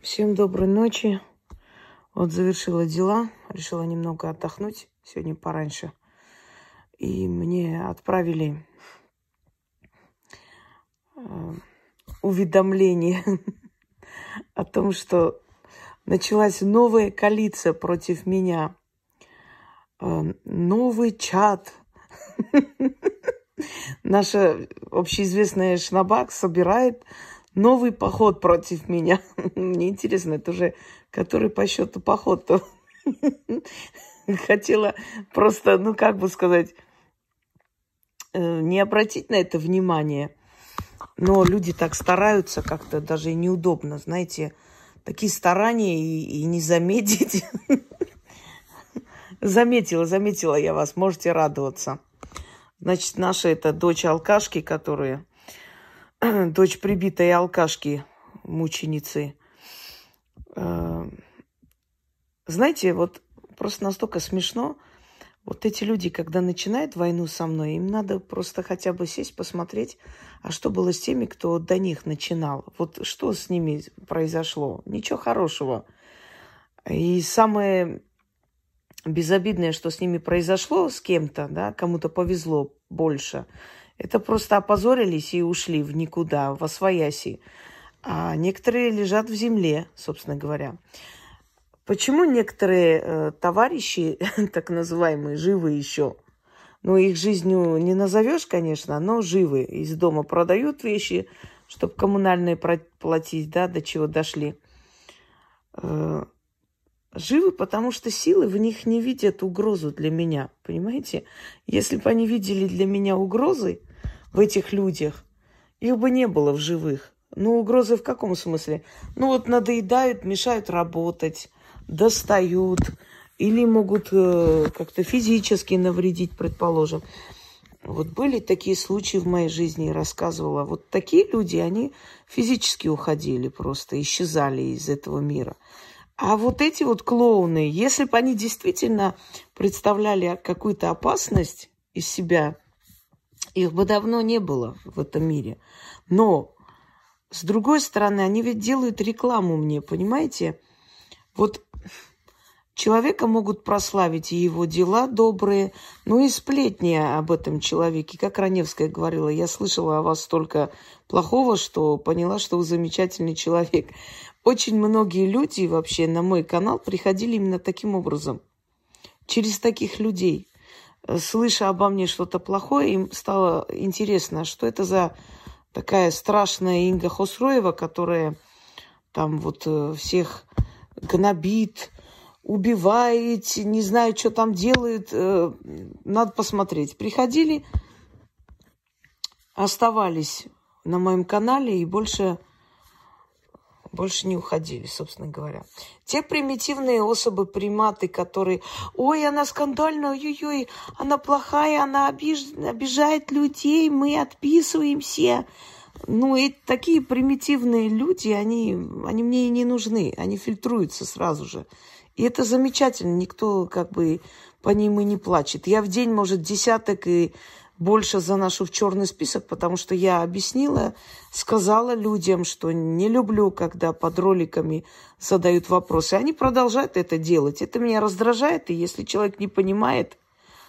Всем доброй ночи. Вот завершила дела, решила немного отдохнуть сегодня пораньше. И мне отправили э, уведомление о том, что началась новая коалиция против меня. Э, новый чат. Наша общеизвестная Шнабак собирает новый поход против меня. Мне интересно, это уже который по счету поход-то. Хотела просто, ну как бы сказать, э, не обратить на это внимание. Но люди так стараются как-то, даже неудобно, знаете, такие старания и, и не заметить. Заметила, заметила я вас, можете радоваться. Значит, наша это дочь алкашки, которые дочь прибитой алкашки, мученицы. Э, знаете, вот просто настолько смешно. Вот эти люди, когда начинают войну со мной, им надо просто хотя бы сесть, посмотреть, а что было с теми, кто до них начинал. Вот что с ними произошло? Ничего хорошего. И самое безобидное, что с ними произошло, с кем-то, да, кому-то повезло больше – это просто опозорились и ушли в никуда, в освояси. А некоторые лежат в земле, собственно говоря. Почему некоторые э, товарищи, так называемые, живы еще? Ну, их жизнью не назовешь, конечно, но живы. Из дома продают вещи, чтобы коммунальные платить, да, до чего дошли. Э, живы, потому что силы в них не видят угрозу для меня, понимаете? Если бы они видели для меня угрозы, в этих людях, их бы не было в живых. Ну, угрозы в каком смысле? Ну, вот надоедают, мешают работать, достают или могут э, как-то физически навредить, предположим. Вот были такие случаи в моей жизни, рассказывала. Вот такие люди, они физически уходили просто, исчезали из этого мира. А вот эти вот клоуны, если бы они действительно представляли какую-то опасность из себя, их бы давно не было в этом мире. Но, с другой стороны, они ведь делают рекламу мне, понимаете? Вот человека могут прославить и его дела добрые, ну и сплетни об этом человеке. Как Раневская говорила, я слышала о вас столько плохого, что поняла, что вы замечательный человек. Очень многие люди вообще на мой канал приходили именно таким образом. Через таких людей слыша обо мне что-то плохое, им стало интересно, что это за такая страшная Инга Хосроева, которая там вот э, всех гнобит, убивает, не знаю, что там делает. Э, надо посмотреть. Приходили, оставались на моем канале и больше больше не уходили, собственно говоря. Те примитивные особы, приматы, которые, ой, она скандальная, ой-ой-ой, она плохая, она обиж... обижает людей, мы отписываемся. Ну, и такие примитивные люди, они, они мне и не нужны, они фильтруются сразу же. И это замечательно, никто как бы по ним и не плачет. Я в день, может, десяток и больше заношу в черный список, потому что я объяснила, сказала людям, что не люблю, когда под роликами задают вопросы. Они продолжают это делать. Это меня раздражает, и если человек не понимает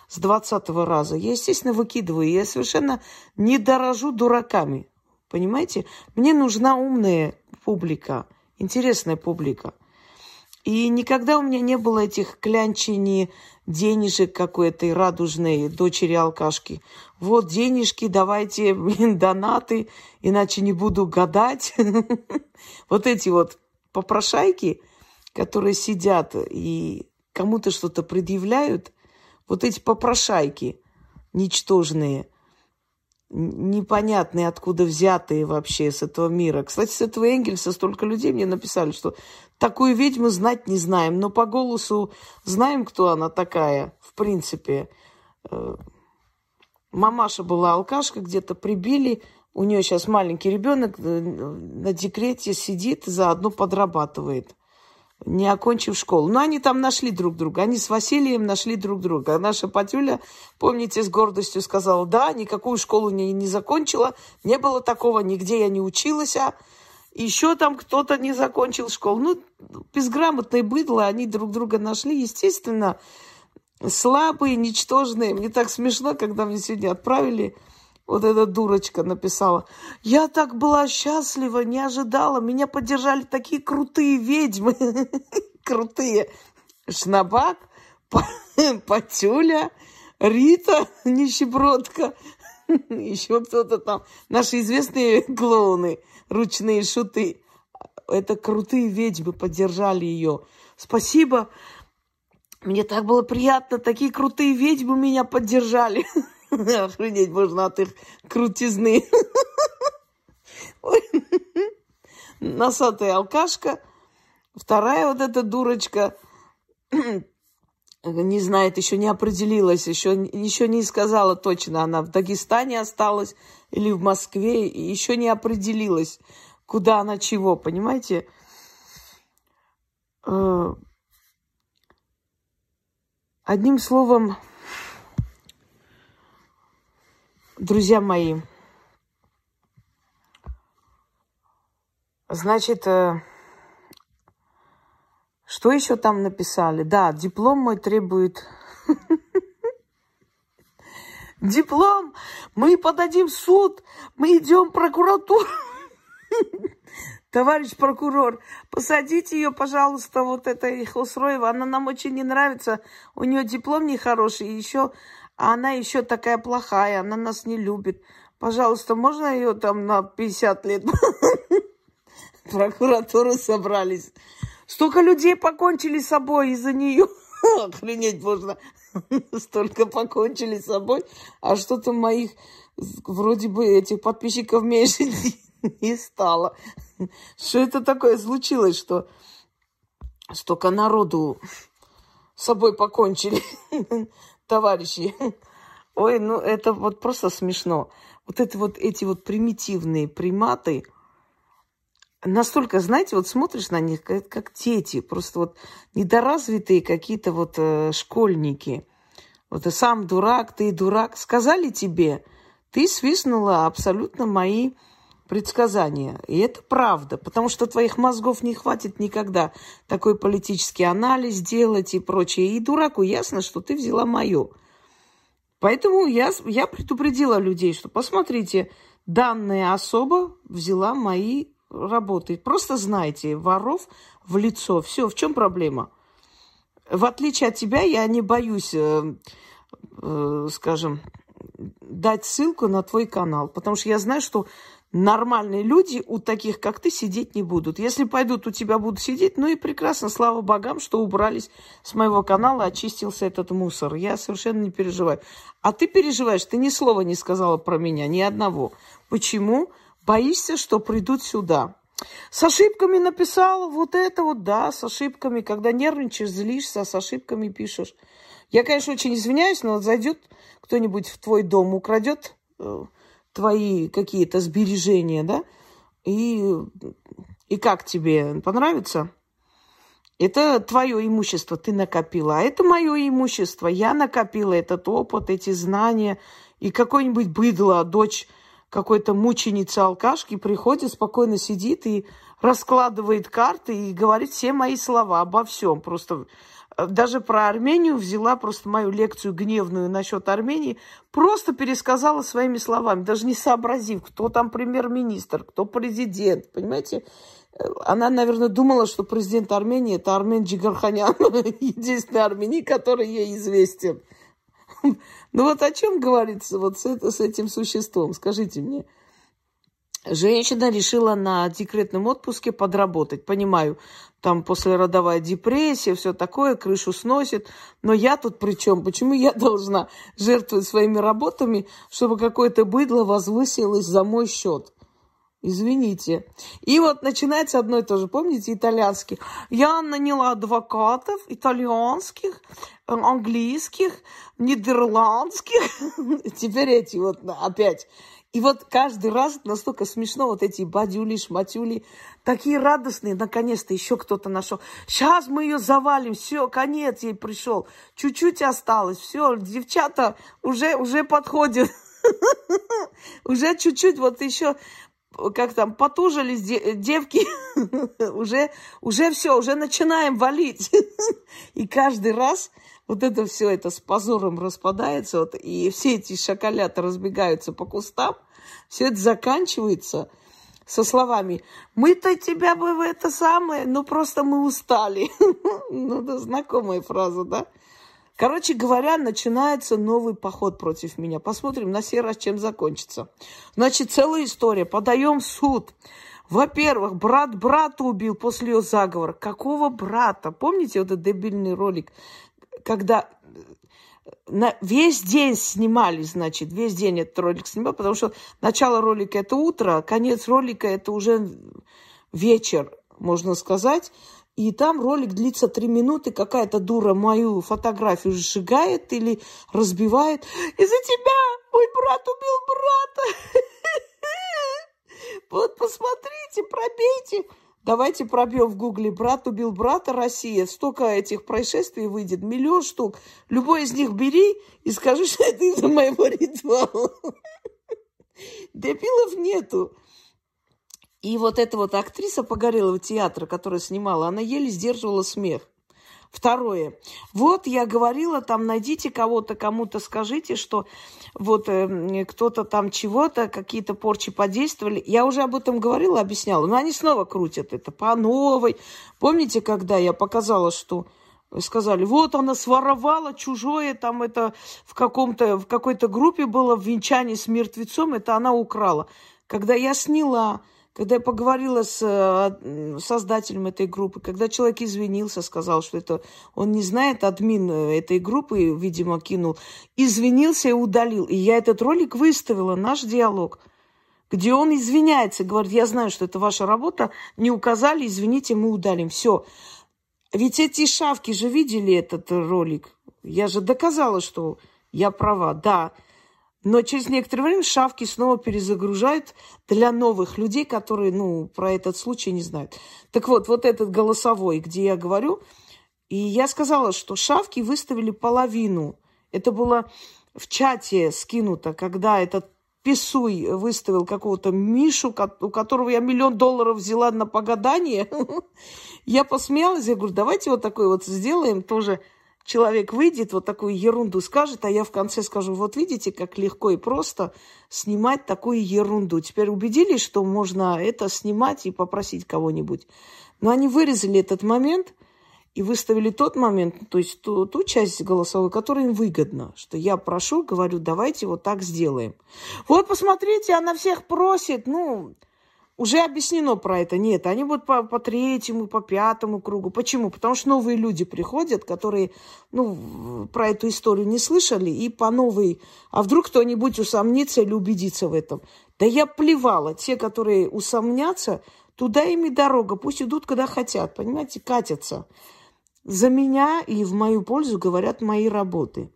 с двадцатого раза, я, естественно, выкидываю. Я совершенно не дорожу дураками. Понимаете? Мне нужна умная публика, интересная публика. И никогда у меня не было этих клянчений денежек какой-то радужной дочери алкашки. Вот денежки, давайте, блин, донаты, иначе не буду гадать. Вот эти вот попрошайки, которые сидят и кому-то что-то предъявляют, вот эти попрошайки ничтожные – непонятные, откуда взятые вообще с этого мира. Кстати, с этого Энгельса столько людей мне написали, что такую ведьму знать не знаем, но по голосу знаем, кто она такая, в принципе. Э, мамаша была алкашка, где-то прибили, у нее сейчас маленький ребенок э, на декрете сидит, заодно подрабатывает не окончив школу. Но они там нашли друг друга. Они с Василием нашли друг друга. Наша Патюля, помните, с гордостью сказала, да, никакую школу не, не закончила, не было такого, нигде я не училась. А... еще там кто-то не закончил школу. Ну, безграмотные быдло, они друг друга нашли. Естественно, слабые, ничтожные. Мне так смешно, когда мне сегодня отправили, вот эта дурочка написала. Я так была счастлива, не ожидала. Меня поддержали такие крутые ведьмы. Крутые. Шнабак, Патюля, Рита, нищебродка. Еще кто-то там. Наши известные клоуны, ручные шуты. Это крутые ведьмы поддержали ее. Спасибо. Мне так было приятно. Такие крутые ведьмы меня поддержали. Охренеть можно от их крутизны. Носатая алкашка. Вторая вот эта дурочка не знает, еще не определилась, еще, еще не сказала точно, она в Дагестане осталась или в Москве, еще не определилась, куда она чего, понимаете? Э, одним словом, друзья мои, значит, э, что еще там написали? Да, диплом мой требует... Диплом! Мы подадим в суд! Мы идем в прокуратуру! Товарищ прокурор, посадите ее, пожалуйста, вот этой Хосроева. Она нам очень не нравится. У нее диплом нехороший. И еще, а она еще такая плохая. Она нас не любит. Пожалуйста, можно ее там на 50 лет? Прокуратуру собрались. Столько людей покончили с собой из-за нее. Охренеть можно. Столько покончили с собой. А что-то моих вроде бы этих подписчиков меньше не стало. Что это такое случилось, что столько народу с собой покончили, товарищи. Ой, ну это вот просто смешно. Вот это вот эти вот примитивные приматы – настолько, знаете, вот смотришь на них, как, как дети, просто вот недоразвитые какие-то вот э, школьники. Вот ты сам дурак, ты дурак. Сказали тебе, ты свистнула абсолютно мои предсказания. И это правда, потому что твоих мозгов не хватит никогда такой политический анализ делать и прочее. И дураку ясно, что ты взяла мое. Поэтому я, я предупредила людей, что посмотрите, данная особа взяла мои работает. Просто знайте, воров в лицо. Все, в чем проблема? В отличие от тебя, я не боюсь, э, э, скажем, дать ссылку на твой канал, потому что я знаю, что нормальные люди у таких, как ты, сидеть не будут. Если пойдут, у тебя будут сидеть, ну и прекрасно, слава богам, что убрались с моего канала, очистился этот мусор. Я совершенно не переживаю. А ты переживаешь, ты ни слова не сказала про меня, ни одного. Почему? Боишься, что придут сюда. С ошибками написала вот это вот, да, с ошибками. Когда нервничаешь, злишься, а с ошибками пишешь. Я, конечно, очень извиняюсь, но вот зайдет кто-нибудь в твой дом, украдет э, твои какие-то сбережения, да, и, и как тебе, понравится? Это твое имущество, ты накопила. А это мое имущество. Я накопила этот опыт, эти знания. И какой-нибудь быдло, дочь какой-то мученицы алкашки приходит, спокойно сидит и раскладывает карты и говорит все мои слова обо всем. Просто даже про Армению взяла просто мою лекцию гневную насчет Армении, просто пересказала своими словами, даже не сообразив, кто там премьер-министр, кто президент, понимаете? Э, она, наверное, думала, что президент Армении – это Армен Джигарханян, единственный армяни, который ей известен. Ну вот о чем говорится вот с, это, с этим существом? Скажите мне. Женщина решила на декретном отпуске подработать. Понимаю, там послеродовая депрессия, все такое, крышу сносит. Но я тут при чем? Почему я должна жертвовать своими работами, чтобы какое-то быдло возвысилось за мой счет? Извините. И вот начинается одно и то же. Помните, итальянский? Я наняла адвокатов итальянских, английских, нидерландских. Теперь эти вот опять. И вот каждый раз настолько смешно, вот эти бадюли, шматюли, такие радостные, наконец-то еще кто-то нашел. Сейчас мы ее завалим, все, конец ей пришел. Чуть-чуть осталось, все, девчата уже, уже подходят. Уже чуть-чуть, вот еще как там, потужились девки, уже, уже все, уже начинаем валить. И каждый раз вот это все это с позором распадается, вот, и все эти шоколята разбегаются по кустам, все это заканчивается со словами «Мы-то тебя бы в это самое, ну просто мы устали». Ну, это знакомая фраза, да? Короче говоря, начинается новый поход против меня. Посмотрим на сей раз, чем закончится. Значит, целая история. Подаем в суд. Во-первых, брат брата убил после ее заговора. Какого брата? Помните вот этот дебильный ролик, когда э, на весь день снимали, значит, весь день этот ролик снимал, потому что начало ролика это утро, конец ролика это уже вечер, можно сказать. И там ролик длится три минуты, какая-то дура мою фотографию сжигает или разбивает. Из-за тебя мой брат убил брата. Вот посмотрите, пробейте. Давайте пробьем в гугле «Брат убил брата Россия». Столько этих происшествий выйдет, миллион штук. Любой из них бери и скажи, что это из-за моего ритуала. Дебилов нету. И вот эта вот актриса Погорелого театра, которая снимала, она еле сдерживала смех. Второе. Вот я говорила, там найдите кого-то, кому-то скажите, что вот э, кто-то там чего-то, какие-то порчи подействовали. Я уже об этом говорила, объясняла. Но они снова крутят это по новой. Помните, когда я показала, что сказали, вот она своровала чужое, там это в, каком-то, в какой-то группе было в венчании с мертвецом, это она украла. Когда я сняла когда я поговорила с э, создателем этой группы, когда человек извинился, сказал, что это он не знает, админ э, этой группы, видимо, кинул, извинился и удалил. И я этот ролик выставила, наш диалог, где он извиняется, говорит, я знаю, что это ваша работа, не указали, извините, мы удалим. Все. Ведь эти шавки же видели этот ролик. Я же доказала, что я права. Да, но через некоторое время шавки снова перезагружают для новых людей, которые, ну, про этот случай не знают. Так вот, вот этот голосовой, где я говорю, и я сказала, что шавки выставили половину. Это было в чате скинуто, когда этот Писуй выставил какого-то Мишу, у которого я миллион долларов взяла на погадание. Я посмеялась, я говорю, давайте вот такой вот сделаем тоже человек выйдет, вот такую ерунду скажет, а я в конце скажу, вот видите, как легко и просто снимать такую ерунду. Теперь убедились, что можно это снимать и попросить кого-нибудь. Но они вырезали этот момент и выставили тот момент, то есть ту, ту часть голосовой, которая им выгодна, что я прошу, говорю, давайте вот так сделаем. Вот посмотрите, она всех просит, ну, уже объяснено про это. Нет, они будут по, по третьему, по пятому кругу. Почему? Потому что новые люди приходят, которые ну, про эту историю не слышали, и по новой... А вдруг кто-нибудь усомнится или убедится в этом? Да я плевала. Те, которые усомнятся, туда им и дорога. Пусть идут, когда хотят, понимаете, катятся. За меня и в мою пользу говорят мои работы.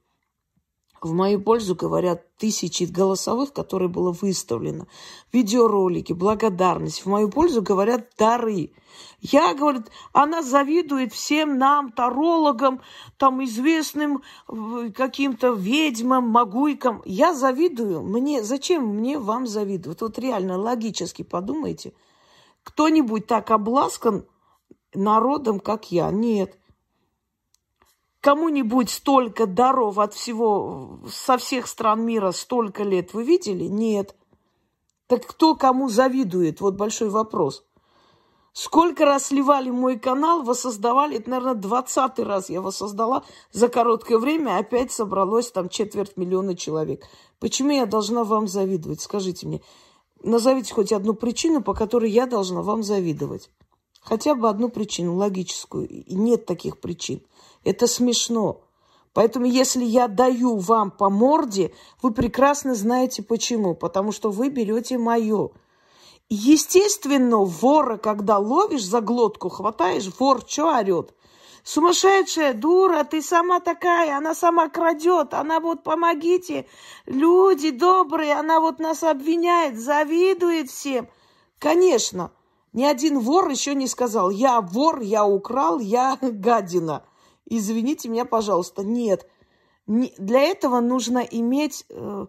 В мою пользу говорят тысячи голосовых, которые было выставлено. Видеоролики, благодарность. В мою пользу говорят дары. Я, говорит, она завидует всем нам, тарологам, там известным э, каким-то ведьмам, могуйкам. Я завидую. Мне, зачем мне вам завидовать? Вот реально логически подумайте. Кто-нибудь так обласкан народом, как я? Нет кому-нибудь столько даров от всего, со всех стран мира столько лет вы видели? Нет. Так кто кому завидует? Вот большой вопрос. Сколько раз сливали мой канал, воссоздавали, это, наверное, двадцатый раз я воссоздала. За короткое время опять собралось там четверть миллиона человек. Почему я должна вам завидовать? Скажите мне. Назовите хоть одну причину, по которой я должна вам завидовать. Хотя бы одну причину, логическую. И нет таких причин. Это смешно. Поэтому, если я даю вам по морде, вы прекрасно знаете почему. Потому что вы берете мое. Естественно, вора, когда ловишь за глотку, хватаешь, вор что орет? Сумасшедшая дура, ты сама такая, она сама крадет, она вот помогите, люди добрые, она вот нас обвиняет, завидует всем. Конечно, ни один вор еще не сказал, я вор, я украл, я гадина извините меня, пожалуйста. Нет. Не, для этого нужно иметь э,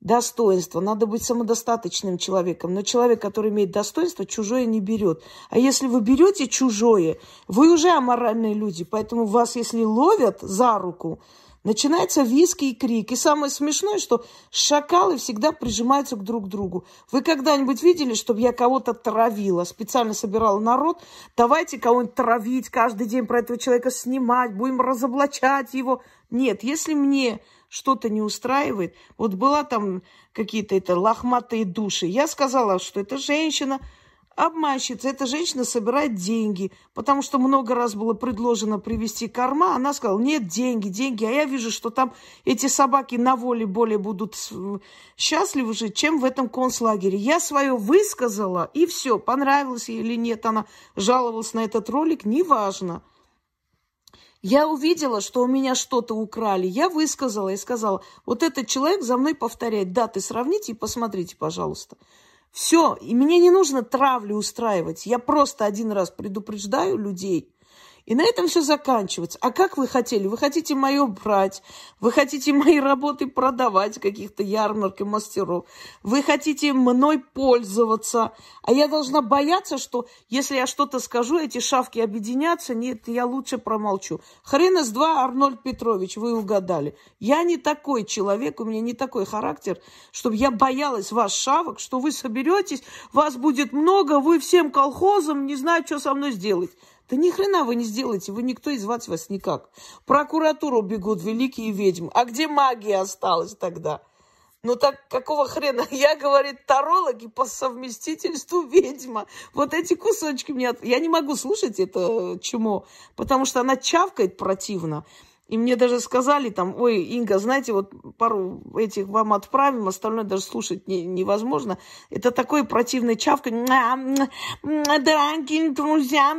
достоинство, надо быть самодостаточным человеком. Но человек, который имеет достоинство, чужое не берет. А если вы берете чужое, вы уже аморальные люди. Поэтому вас, если ловят за руку, Начинается виски и крик. И самое смешное, что шакалы всегда прижимаются к друг другу. Вы когда-нибудь видели, чтобы я кого-то травила, специально собирала народ? Давайте кого-нибудь травить, каждый день про этого человека снимать, будем разоблачать его. Нет, если мне что-то не устраивает, вот была там какие-то это лохматые души, я сказала, что это женщина, обманщица. Эта женщина собирает деньги, потому что много раз было предложено привести корма. Она сказала, нет, деньги, деньги. А я вижу, что там эти собаки на воле более будут счастливы жить, чем в этом концлагере. Я свое высказала, и все. Понравилось ей или нет, она жаловалась на этот ролик, неважно. Я увидела, что у меня что-то украли. Я высказала и сказала, вот этот человек за мной повторяет. Даты сравните и посмотрите, пожалуйста. Все, и мне не нужно травлю устраивать. Я просто один раз предупреждаю людей, и на этом все заканчивается. А как вы хотели? Вы хотите мое брать? Вы хотите мои работы продавать каких-то ярмарок и мастеров? Вы хотите мной пользоваться? А я должна бояться, что если я что-то скажу, эти шавки объединятся? Нет, я лучше промолчу. Хрен из два, Арнольд Петрович, вы угадали. Я не такой человек, у меня не такой характер, чтобы я боялась вас, шавок, что вы соберетесь, вас будет много, вы всем колхозам не знаю, что со мной сделать. Да ни хрена вы не сделаете, вы никто и звать вас никак. Прокуратуру бегут великие ведьмы. А где магия осталась тогда? Ну так какого хрена? Я, говорит, тарологи по совместительству ведьма. Вот эти кусочки мне... Я не могу слушать это чему, потому что она чавкает противно. И мне даже сказали там, ой, Инга, знаете, вот пару этих вам отправим, остальное даже слушать не, невозможно. Это такое противное чавканье. Дорогие друзья,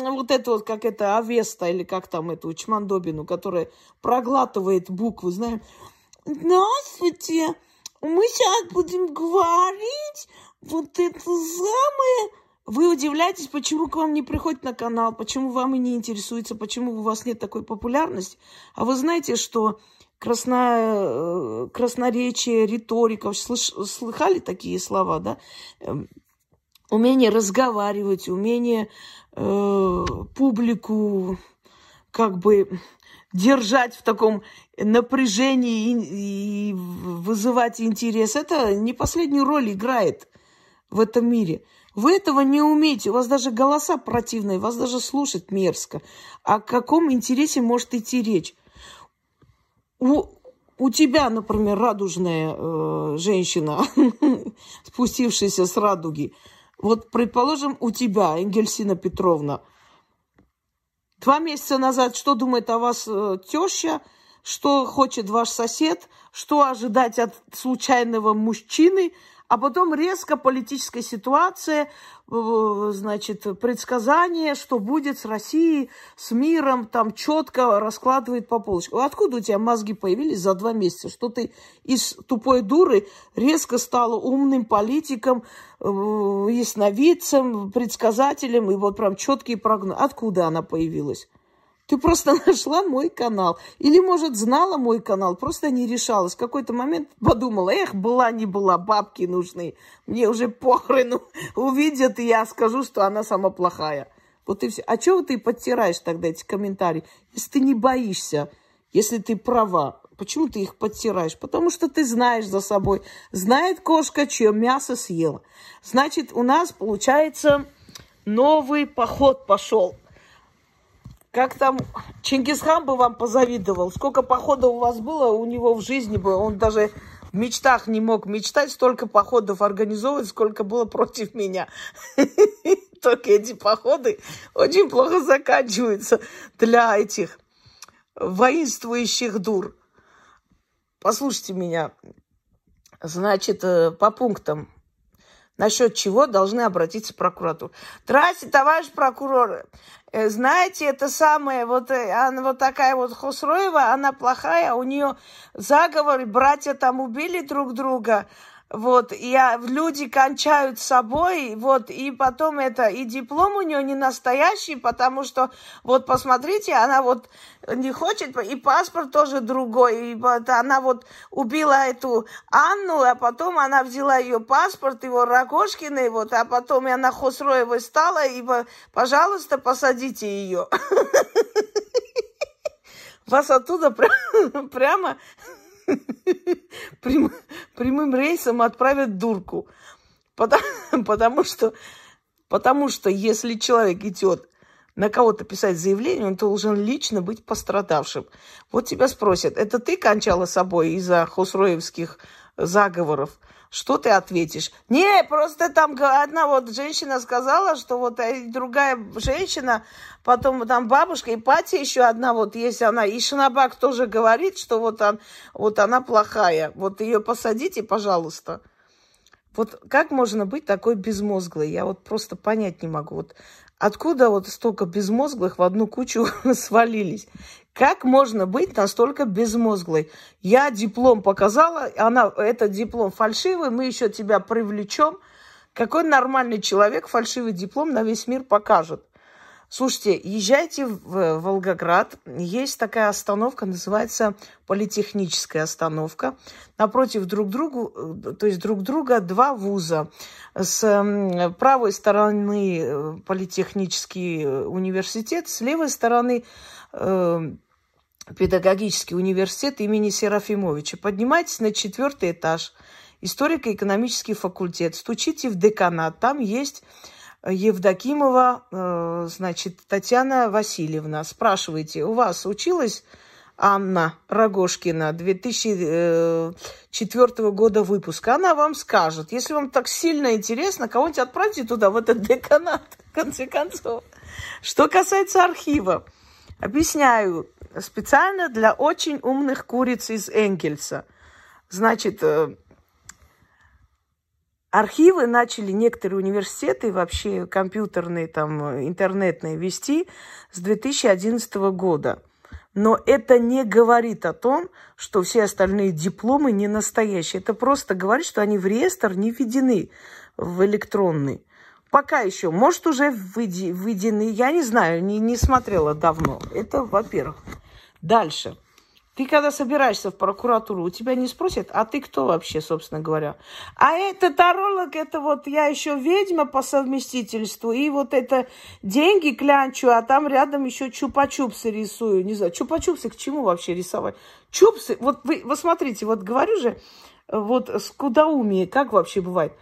вот это вот, как это Авеста, или как там эту Чмандобину, которая проглатывает буквы, знаем. Здравствуйте, мы сейчас будем говорить вот это самое вы удивляетесь, почему к вам не приходит на канал, почему вам и не интересуется, почему у вас нет такой популярности. А вы знаете, что красно, э, красноречие, риторика, слыш, слыхали такие слова, да? Эм, умение разговаривать, умение э, публику как бы держать в таком напряжении и, и вызывать интерес. Это не последнюю роль играет в этом мире. Вы этого не умеете, у вас даже голоса противные, вас даже слушать мерзко. О каком интересе может идти речь? У, у тебя, например, радужная э, женщина, спустившаяся с радуги, вот, предположим, у тебя, Энгельсина Петровна, два месяца назад что думает о вас э, теща, что хочет ваш сосед, что ожидать от случайного мужчины – а потом резко политическая ситуация, значит, предсказание, что будет с Россией, с миром, там четко раскладывает по полочкам. Откуда у тебя мозги появились за два месяца? Что ты из тупой дуры резко стала умным политиком, э, ясновидцем, предсказателем, и вот прям четкий прогноз. Откуда она появилась? Ты просто нашла мой канал. Или, может, знала мой канал, просто не решалась. В какой-то момент подумала, эх, была не была, бабки нужны. Мне уже похрену. Увидят, и я скажу, что она сама плохая. Вот и все. А чего ты подтираешь тогда эти комментарии? Если ты не боишься, если ты права, почему ты их подтираешь? Потому что ты знаешь за собой. Знает кошка, чье мясо съела. Значит, у нас, получается, новый поход пошел. Как там Чингисхан бы вам позавидовал. Сколько походов у вас было у него в жизни было. Он даже в мечтах не мог мечтать. Столько походов организовывать, сколько было против меня. Только эти походы очень плохо заканчиваются для этих воинствующих дур. Послушайте меня. Значит, э, по пунктам насчет чего должны обратиться в прокуратуру. Здрасте, товарищ прокурор. Э, знаете, это самое, вот, э, она, вот такая вот Хусроева, она плохая, у нее заговор, братья там убили друг друга, Вот, я, люди кончают собой, вот, и потом это, и диплом у нее не настоящий, потому что, вот, посмотрите, она вот не хочет, и паспорт тоже другой, и вот она вот убила эту Анну, а потом она взяла ее паспорт, его Рогошкиной, вот, а потом и она Хосроевой стала, и, пожалуйста, посадите ее. Вас оттуда прямо прям, прямым рейсом отправят дурку. Потому, потому, что, потому что если человек идет на кого-то писать заявление, он должен лично быть пострадавшим. Вот тебя спросят, это ты кончала собой из-за хосроевских заговоров? Что ты ответишь? Не, просто там одна вот женщина сказала, что вот другая женщина, потом там бабушка, и Пати еще одна вот есть она. И Шинабак тоже говорит, что вот, он, вот она плохая. Вот ее посадите, пожалуйста. Вот как можно быть такой безмозглой? Я вот просто понять не могу. Вот откуда вот столько безмозглых в одну кучу свалились? Как можно быть настолько безмозглой? Я диплом показала, она, этот диплом фальшивый, мы еще тебя привлечем. Какой нормальный человек фальшивый диплом на весь мир покажет? Слушайте, езжайте в Волгоград. Есть такая остановка, называется политехническая остановка. Напротив друг другу, э, то есть друг друга два вуза. С правой стороны э, политехнический э, университет, с левой стороны педагогический университет имени Серафимовича. Поднимайтесь на четвертый этаж, историко-экономический факультет, стучите в деканат, там есть Евдокимова, э, значит, Татьяна Васильевна. Спрашивайте, у вас училась Анна Рогошкина 2004 года выпуска? Она вам скажет. Если вам так сильно интересно, кого-нибудь отправьте туда, в этот деканат, в конце концов. Что касается архива, объясняю, специально для очень умных куриц из Энгельса. Значит, э, архивы начали некоторые университеты, вообще компьютерные, там, интернетные вести с 2011 года. Но это не говорит о том, что все остальные дипломы не настоящие. Это просто говорит, что они в реестр не введены в электронный. Пока еще. Может, уже введены. Я не знаю, не, не смотрела давно. Это во-первых. Дальше. Ты когда собираешься в прокуратуру, у тебя не спросят, а ты кто вообще, собственно говоря? А это таролог, это вот я еще ведьма по совместительству, и вот это деньги клянчу, а там рядом еще чупа-чупсы рисую. Не знаю, чупа-чупсы к чему вообще рисовать? Чупсы, вот вы, вы смотрите, вот говорю же, вот скудоумие, как вообще бывает?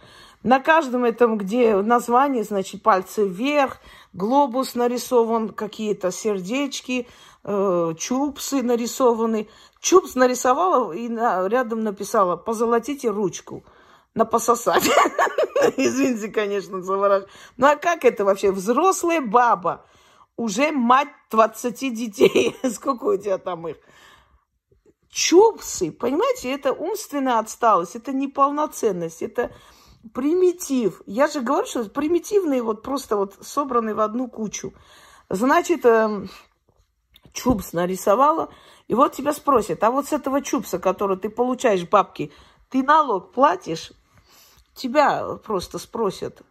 На каждом этом, где название, значит, пальцы вверх, глобус нарисован, какие-то сердечки, э, чупсы нарисованы. Чупс нарисовала и на, рядом написала «позолотите ручку» на пососать. Извините, конечно, за выражение. Ну а как это вообще? Взрослая баба, уже мать 20 детей. Сколько у тебя там их? Чупсы, понимаете, это умственная отсталость, это неполноценность, это примитив. Я же говорю, что примитивные вот просто вот собраны в одну кучу. Значит, чупс нарисовала, и вот тебя спросят, а вот с этого чупса, который ты получаешь бабки, ты налог платишь? Тебя просто спросят.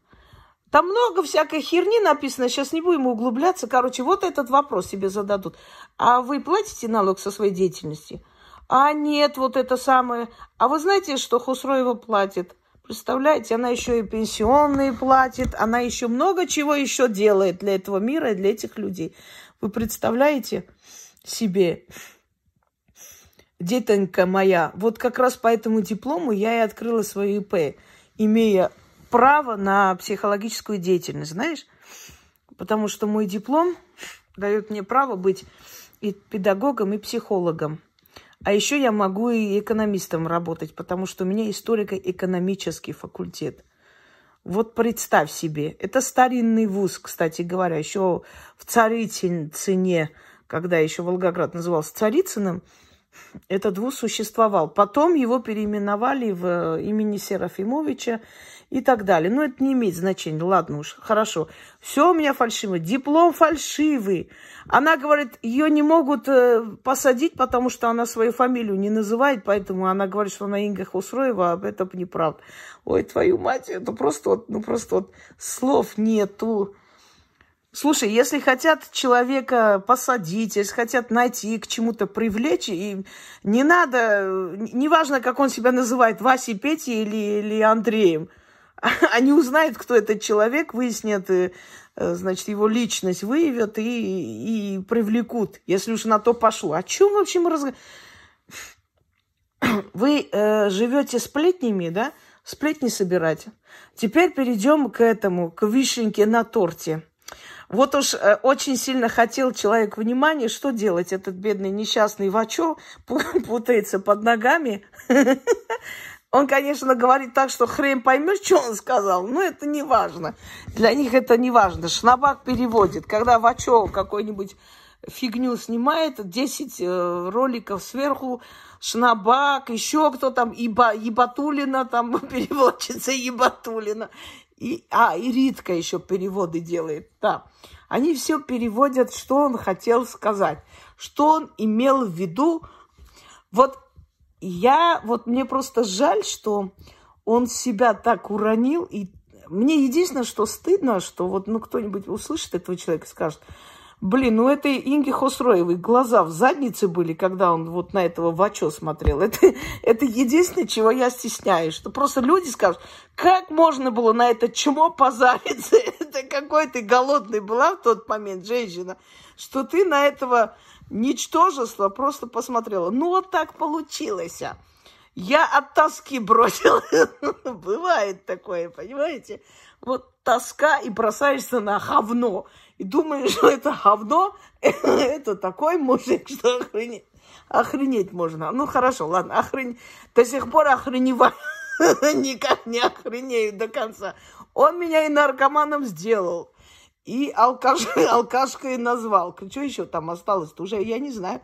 Там много всякой херни написано, сейчас не будем углубляться. Короче, вот этот вопрос себе зададут. А вы платите налог со своей деятельности? А нет, вот это самое. А вы знаете, что Хусроева платит? Представляете, она еще и пенсионные платит, она еще много чего еще делает для этого мира и для этих людей. Вы представляете себе, детонька моя, вот как раз по этому диплому я и открыла свою ИП, имея право на психологическую деятельность, знаешь? Потому что мой диплом дает мне право быть и педагогом, и психологом. А еще я могу и экономистом работать, потому что у меня историко-экономический факультет. Вот представь себе, это старинный вуз, кстати говоря, еще в Царицыне, когда еще Волгоград назывался Царицыным, этот вуз существовал. Потом его переименовали в имени Серафимовича, и так далее. Но это не имеет значения. Ладно уж, хорошо. Все у меня фальшивый. Диплом фальшивый. Она говорит, ее не могут э, посадить, потому что она свою фамилию не называет, поэтому она говорит, что она Инга Хусроева, а это неправда. Ой, твою мать, это просто вот, ну просто вот слов нету. Слушай, если хотят человека посадить, если хотят найти, к чему-то привлечь, и не надо, неважно, как он себя называет, Васей, Петей или, или Андреем, они узнают, кто этот человек, выяснят, э, значит, его личность выявят и, и привлекут, если уж на то пошло. О чем вообще мы разговариваем? Вы э, живете сплетнями, да? Сплетни собирать. Теперь перейдем к этому, к вишенке на торте. Вот уж э, очень сильно хотел человек внимания, что делать? Этот бедный несчастный Вачо путается под ногами. Он, конечно, говорит так, что хрен поймешь, что он сказал, но это не важно. Для них это не важно. Шнабак переводит. Когда Вачо какой-нибудь фигню снимает, 10 э, роликов сверху, Шнабак, еще кто там, Иба, Ебатулина там переводчица Ебатулина. И, а, и Ритка еще переводы делает. Да. Они все переводят, что он хотел сказать, что он имел в виду. Вот я, вот мне просто жаль, что он себя так уронил. И мне единственное, что стыдно, что вот ну, кто-нибудь услышит этого человека и скажет, Блин, ну этой Инги Хосроевой глаза в заднице были, когда он вот на этого Вачо смотрел. Это, это единственное, чего я стесняюсь. Что просто люди скажут, как можно было на это чмо позариться? Это какой ты голодный была в тот момент, женщина, что ты на этого ничтожество просто посмотрела. Ну вот так получилось. Я от тоски бросила. Бывает такое, понимаете? Вот тоска и бросаешься на говно и думаешь, что это говно, это такой мужик, что охренеть, охренеть можно. Ну, хорошо, ладно, охренеть. До сих пор охреневаю, никак не охренею до конца. Он меня и наркоманом сделал, и алкаш, алкашкой назвал. Что еще там осталось-то уже, я не знаю.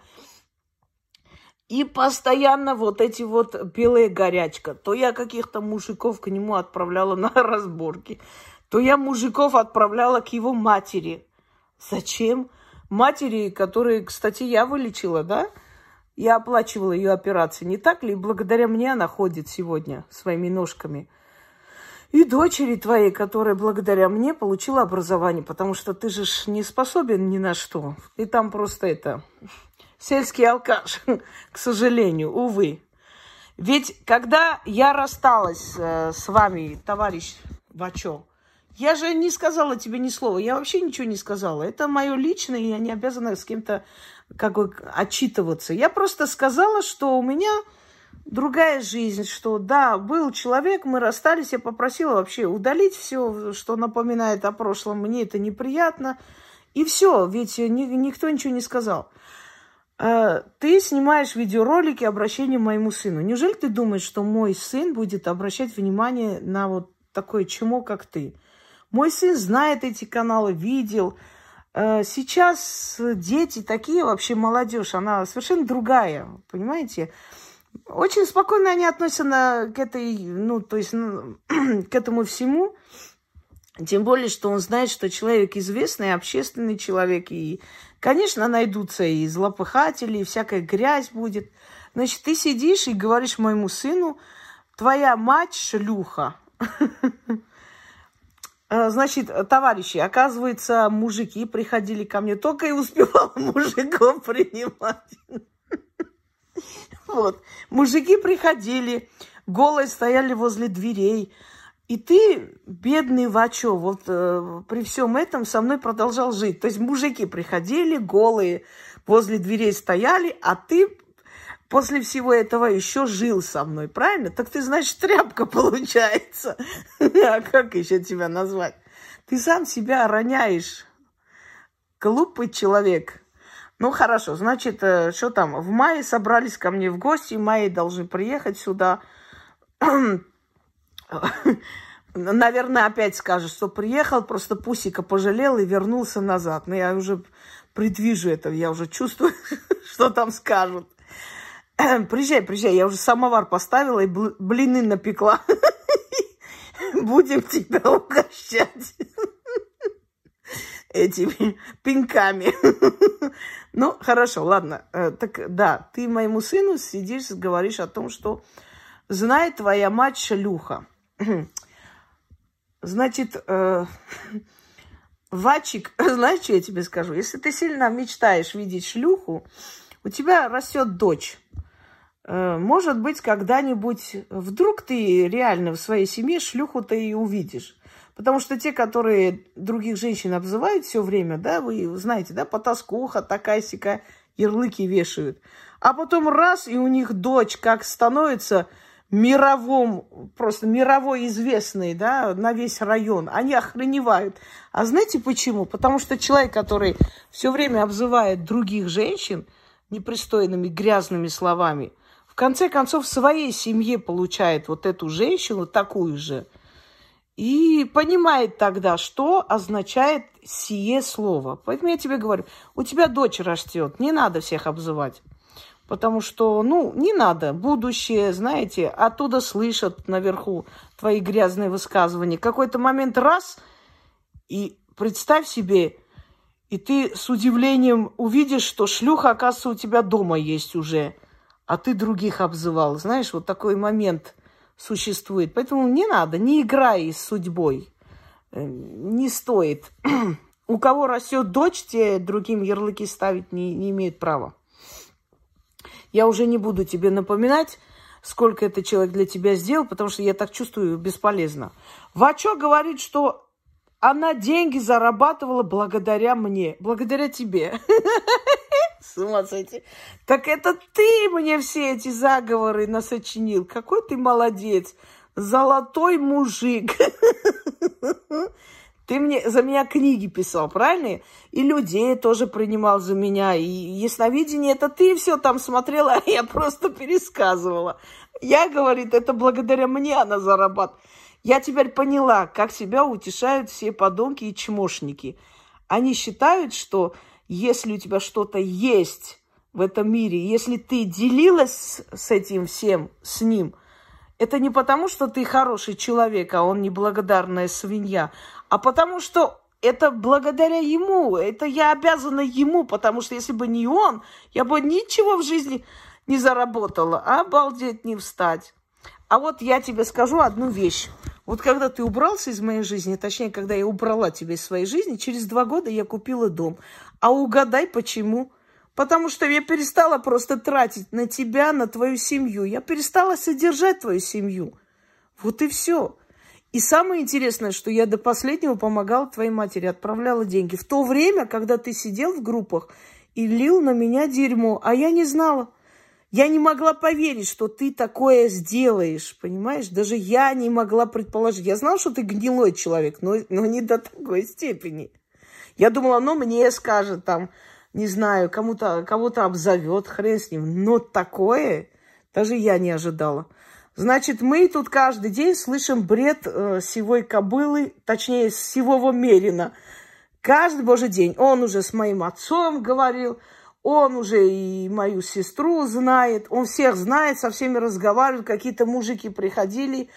И постоянно вот эти вот белые горячка. То я каких-то мужиков к нему отправляла на разборки, то я мужиков отправляла к его матери. Зачем? Матери, которые, кстати, я вылечила, да? Я оплачивала ее операции, не так ли? Благодаря мне она ходит сегодня своими ножками. И дочери твоей, которая благодаря мне получила образование, потому что ты же не способен ни на что. Ты там просто это, сельский алкаш, к сожалению, увы. Ведь когда я рассталась э, с вами, товарищ Вачо, я же не сказала тебе ни слова. Я вообще ничего не сказала. Это мое личное, и я не обязана с кем-то как бы отчитываться. Я просто сказала, что у меня другая жизнь, что да, был человек, мы расстались, я попросила вообще удалить все, что напоминает о прошлом, мне это неприятно. И все, ведь ни, никто ничего не сказал. А, ты снимаешь видеоролики обращения моему сыну. Неужели ты думаешь, что мой сын будет обращать внимание на вот такое чмо, как ты? Мой сын знает эти каналы, видел. Э, сейчас дети такие, вообще молодежь, она совершенно другая, понимаете? Очень спокойно они относятся на, к этой, ну, то есть ну, к этому всему. Тем более, что он знает, что человек известный, общественный человек. И, конечно, найдутся и злопыхатели, и всякая грязь будет. Значит, ты сидишь и говоришь моему сыну, твоя мать шлюха. Э, значит, товарищи, оказывается, мужики приходили ко мне, только и успевал мужиков принимать. Вот. Мужики приходили, голые стояли возле дверей. И ты, бедный Вачо, вот э, при всем этом со мной продолжал жить. То есть мужики приходили, голые, возле дверей стояли, а ты после всего этого еще жил со мной, правильно? Так ты, значит, тряпка получается. А как еще тебя назвать? Ты сам себя роняешь. Глупый человек. Ну, хорошо, значит, э, что там, в мае собрались ко мне в гости, в мае должны приехать сюда. Наверное, опять скажешь, что приехал, просто Пусика пожалел и вернулся назад. Но я уже предвижу это, я уже чувствую, что там скажут. Приезжай, приезжай. Я уже самовар поставила и блины напекла. будем тебя угощать этими пинками. Ну, хорошо, ладно. Э, так да, ты моему сыну сидишь, говоришь о том, что знает твоя мать шлюха. Значит, э, Вачик, знаешь, что я тебе скажу? Если ты сильно мечтаешь видеть шлюху, у тебя растет дочь. Э, может быть, когда-нибудь вдруг ты реально в своей семье шлюху-то и увидишь. Потому что те, которые других женщин обзывают все время, да, вы знаете, да, потаскуха, такая сика, ярлыки вешают. А потом раз, и у них дочь как становится мировом, просто мировой известной, да, на весь район. Они охреневают. А знаете почему? Потому что человек, который все время обзывает других женщин непристойными, грязными словами, в конце концов в своей семье получает вот эту женщину такую же – и понимает тогда, что означает сие слово. Поэтому я тебе говорю, у тебя дочь растет, не надо всех обзывать. Потому что, ну, не надо. Будущее, знаете, оттуда слышат наверху твои грязные высказывания. Какой-то момент раз, и представь себе, и ты с удивлением увидишь, что шлюха, оказывается, у тебя дома есть уже, а ты других обзывал. Знаешь, вот такой момент – существует. Поэтому не надо, не играй с судьбой. Э, не стоит. У кого растет дочь, те другим ярлыки ставить не, не имеют права. Я уже не буду тебе напоминать, сколько этот человек для тебя сделал, потому что я так чувствую бесполезно. Вачо говорит, что она деньги зарабатывала благодаря мне, благодаря тебе. Ума сойти. Так это ты мне все эти заговоры насочинил. Какой ты молодец. Золотой мужик. Ты мне за меня книги писал, правильно? И людей тоже принимал за меня. И ясновидение это ты все там смотрела, а я просто пересказывала. Я, говорит, это благодаря мне она зарабатывает. Я теперь поняла, как себя утешают все подонки и чмошники. Они считают, что если у тебя что-то есть в этом мире, если ты делилась с этим всем, с ним, это не потому, что ты хороший человек, а он неблагодарная свинья, а потому что это благодаря ему, это я обязана ему, потому что если бы не он, я бы ничего в жизни не заработала. Обалдеть не встать. А вот я тебе скажу одну вещь. Вот когда ты убрался из моей жизни, точнее, когда я убрала тебя из своей жизни, через два года я купила дом. А угадай почему? Потому что я перестала просто тратить на тебя, на твою семью. Я перестала содержать твою семью. Вот и все. И самое интересное, что я до последнего помогала твоей матери, отправляла деньги. В то время, когда ты сидел в группах и лил на меня дерьмо, а я не знала. Я не могла поверить, что ты такое сделаешь, понимаешь? Даже я не могла предположить. Я знала, что ты гнилой человек, но, но не до такой степени. Я думала, ну, мне скажет там, не знаю, кому-то кого-то обзовет, хрен с ним. Но такое даже я не ожидала. Значит, мы тут каждый день слышим бред э, сивой кобылы, точнее, сивого мерина. Каждый божий день. Он уже с моим отцом говорил, он уже и мою сестру знает, он всех знает, со всеми разговаривает. Какие-то мужики приходили,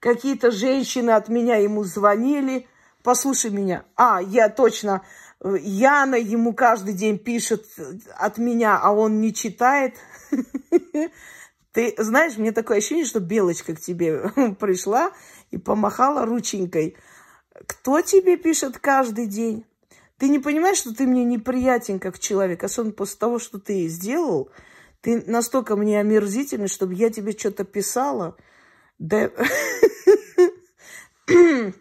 какие-то женщины от меня ему звонили. Послушай меня. А, я точно, Яна ему каждый день пишет от меня, а он не читает. Ты знаешь, мне такое ощущение, что Белочка к тебе пришла и помахала рученькой. Кто тебе пишет каждый день? Ты не понимаешь, что ты мне неприятен как человек, особенно после того, что ты сделал. Ты настолько мне омерзительный, чтобы я тебе что-то писала. Да...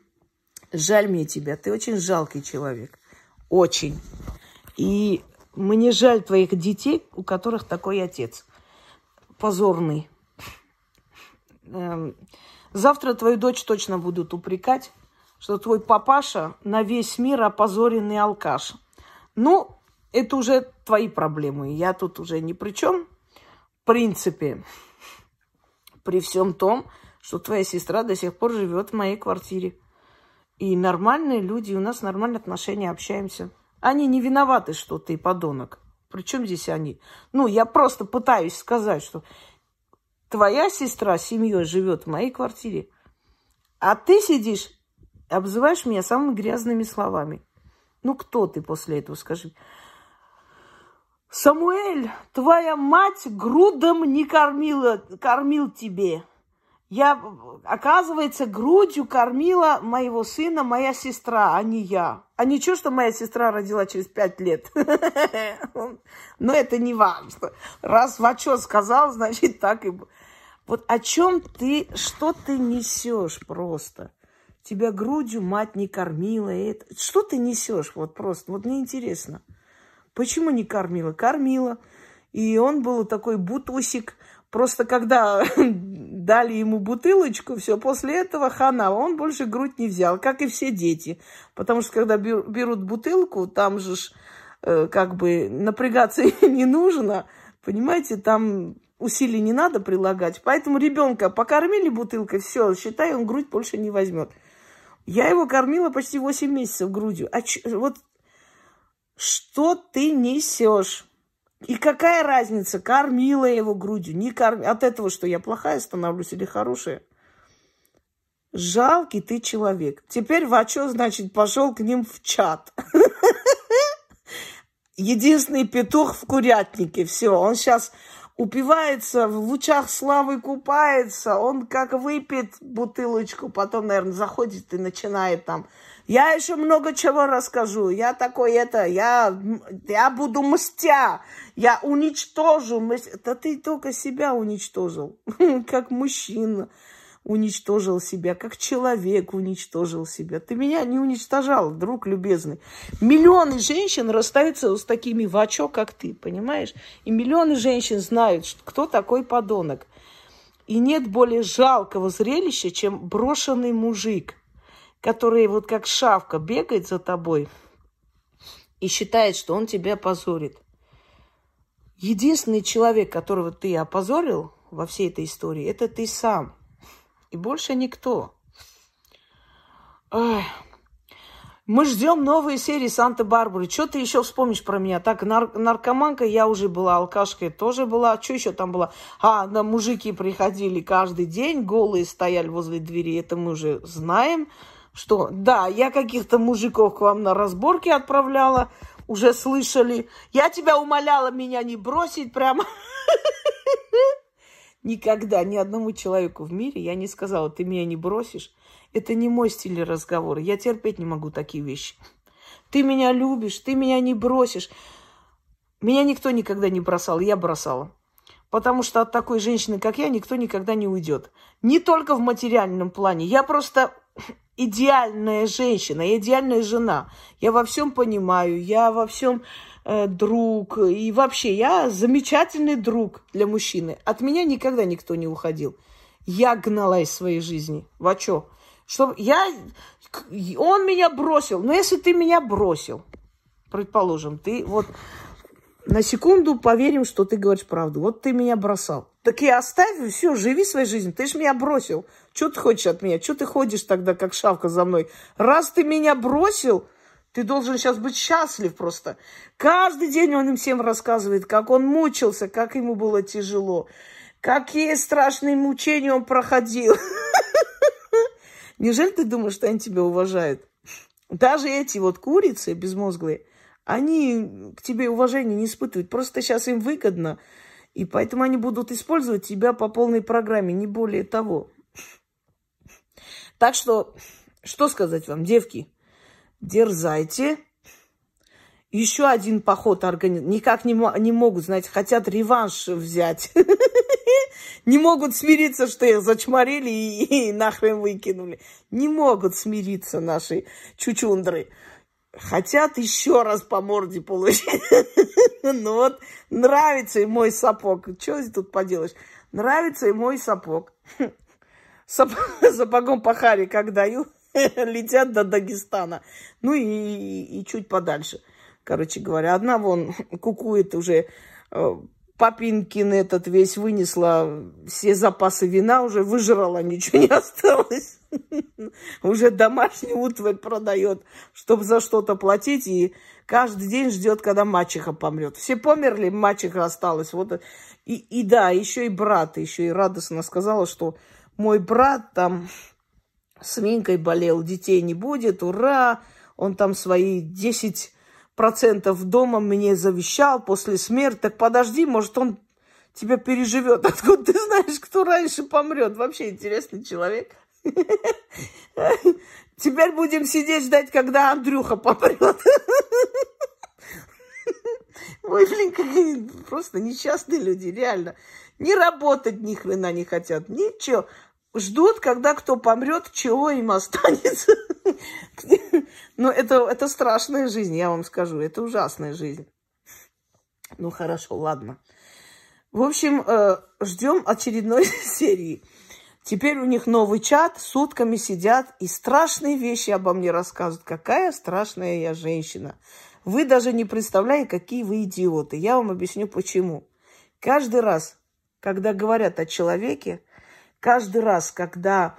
Жаль мне тебя. Ты очень жалкий человек. Очень. И мне жаль твоих детей, у которых такой отец. Позорный. Эм, завтра твою дочь точно будут упрекать что твой папаша на весь мир опозоренный алкаш. Ну, это уже твои проблемы. Я тут уже ни при чем. В принципе, при всем том, что твоя сестра до сих пор живет в моей квартире. И нормальные люди, у нас нормальные отношения, общаемся. Они не виноваты, что ты подонок. Причем здесь они? Ну, я просто пытаюсь сказать, что твоя сестра с семьей живет в моей квартире. А ты сидишь, обзываешь меня самыми грязными словами. Ну, кто ты после этого, скажи? Самуэль, твоя мать грудом не кормила, кормил тебе. Я, оказывается, грудью кормила моего сына моя сестра, а не я. А ничего, что моя сестра родила через пять лет. Но это не важно. Раз Вачо сказал, значит так и... Вот о чем ты, что ты несешь просто? Тебя грудью мать не кормила. Это... Что ты несешь? Вот просто. Вот мне интересно. Почему не кормила? Кормила. И он был такой бутусик. Просто когда дали ему бутылочку, все, после этого хана, он больше грудь не взял, как и все дети. Потому что когда берут бутылку, там же э, как бы напрягаться не нужно, понимаете, там усилий не надо прилагать. Поэтому ребенка покормили бутылкой, все, считай, он грудь больше не возьмет. Я его кормила почти 8 месяцев грудью. А ч- вот что ты несешь? И какая разница, кормила его грудью, не кормила. От этого, что я плохая становлюсь или хорошая? Жалкий ты человек. Теперь Вачо, значит, пошел к ним в чат. Единственный петух в курятнике. Все, он сейчас упивается, в лучах славы купается, он как выпьет бутылочку, потом, наверное, заходит и начинает там. Я еще много чего расскажу. Я такой это, я, я буду мстя, я уничтожу. Да ты только себя уничтожил, как мужчина уничтожил себя, как человек уничтожил себя. Ты меня не уничтожал, друг любезный. Миллионы женщин расстаются с такими вачо, как ты, понимаешь? И миллионы женщин знают, кто такой подонок. И нет более жалкого зрелища, чем брошенный мужик, который вот как шавка бегает за тобой и считает, что он тебя позорит. Единственный человек, которого ты опозорил во всей этой истории, это ты сам. И больше никто. Ой. Мы ждем новые серии Санта-Барбары. Что ты еще вспомнишь про меня? Так, нар- наркоманка я уже была, алкашкой тоже была. Что еще там было? А, да, мужики приходили каждый день, голые стояли возле двери. Это мы уже знаем. Что, да, я каких-то мужиков к вам на разборки отправляла. Уже слышали. Я тебя умоляла меня не бросить прямо. Никогда ни одному человеку в мире я не сказала, ты меня не бросишь. Это не мой стиль разговора. Я терпеть не могу такие вещи. Ты меня любишь, ты меня не бросишь. Меня никто никогда не бросал, я бросала. Потому что от такой женщины, как я, никто никогда не уйдет. Не только в материальном плане. Я просто идеальная женщина, идеальная жена. Я во всем понимаю, я во всем Э, друг. И вообще, я замечательный друг для мужчины. От меня никогда никто не уходил. Я гнала из своей жизни. Во что? Что я... Он меня бросил. Но если ты меня бросил, предположим, ты вот на секунду поверим, что ты говоришь правду. Вот ты меня бросал. Так и оставь, все, живи своей жизнью. Ты же меня бросил. Что ты хочешь от меня? Что ты ходишь тогда, как шавка за мной? Раз ты меня бросил, ты должен сейчас быть счастлив просто. Каждый день он им всем рассказывает, как он мучился, как ему было тяжело, какие страшные мучения он проходил. Неужели ты думаешь, что они тебя уважают? Даже эти вот курицы безмозглые, они к тебе уважения не испытывают. Просто сейчас им выгодно. И поэтому они будут использовать тебя по полной программе, не более того. Так что, что сказать вам, девки? Дерзайте. Еще один поход организовать. Никак не, не могут, знаете, хотят реванш взять. Не могут смириться, что их зачморили и, нахрен выкинули. Не могут смириться наши чучундры. Хотят еще раз по морде получить. Ну вот, нравится и мой сапог. Что тут поделаешь? Нравится и мой сапог. Сап... Сапогом по харе как даю. летят до Дагестана. Ну и, и, и чуть подальше. Короче говоря, одна вон кукует уже э, Папинкин этот весь вынесла, все запасы вина уже выжрала, ничего не осталось. Уже домашний утварь продает, чтобы за что-то платить, и каждый день ждет, когда мачеха помрет. Все померли, мачеха осталась. Вот. И, и да, еще и брат, еще и радостно сказала, что мой брат там свинкой болел, детей не будет, ура! Он там свои 10 процентов дома мне завещал после смерти. Так подожди, может, он тебя переживет. Откуда ты знаешь, кто раньше помрет? Вообще интересный человек. Теперь будем сидеть ждать, когда Андрюха помрет. Ой, блин, какие просто несчастные люди, реально. Не работать ни хрена не хотят, ничего. Ждут, когда кто помрет, чего им останется. Но это, это страшная жизнь, я вам скажу. Это ужасная жизнь. Ну, хорошо, ладно. В общем, э, ждем очередной серии. Теперь у них новый чат, сутками сидят и страшные вещи обо мне рассказывают. Какая страшная я женщина. Вы даже не представляете, какие вы идиоты. Я вам объясню почему. Каждый раз, когда говорят о человеке, каждый раз, когда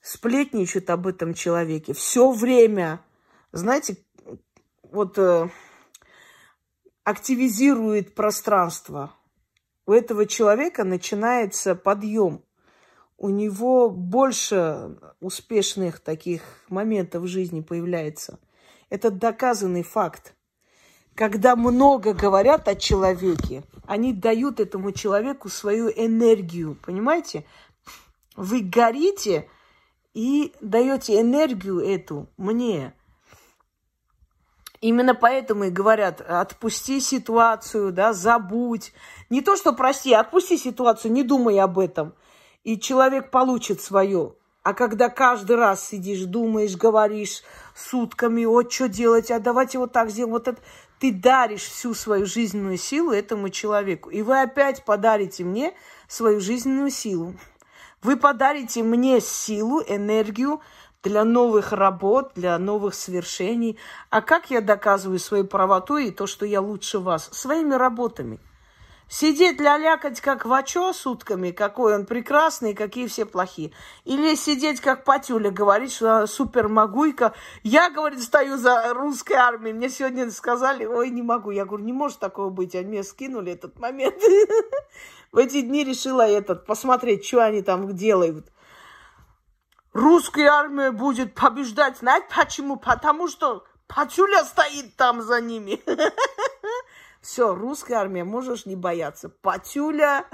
сплетничают об этом человеке, все время, знаете, вот э, активизирует пространство. У этого человека начинается подъем у него больше успешных таких моментов в жизни появляется. Это доказанный факт. Когда много говорят о человеке, они дают этому человеку свою энергию, понимаете? Вы горите и даете энергию эту мне. Именно поэтому и говорят, отпусти ситуацию, да, забудь. Не то, что прости, отпусти ситуацию, не думай об этом – и человек получит свое. А когда каждый раз сидишь, думаешь, говоришь сутками, вот что делать, а давайте вот так сделаем, вот это, ты даришь всю свою жизненную силу этому человеку. И вы опять подарите мне свою жизненную силу. Вы подарите мне силу, энергию для новых работ, для новых свершений. А как я доказываю свою правоту и то, что я лучше вас? Своими работами – Сидеть лялякать, как вачо сутками, какой он прекрасный, какие все плохие. Или сидеть, как Патюля, говорить, что она супермагуйка. Я, говорит, стою за русской армией. Мне сегодня сказали, ой, не могу. Я говорю, не может такого быть. Они мне скинули этот момент. В эти дни решила этот, посмотреть, что они там делают. Русская армия будет побеждать. Знаете почему? Потому что Патюля стоит там за ними. Все, русская армия, можешь не бояться. Патюля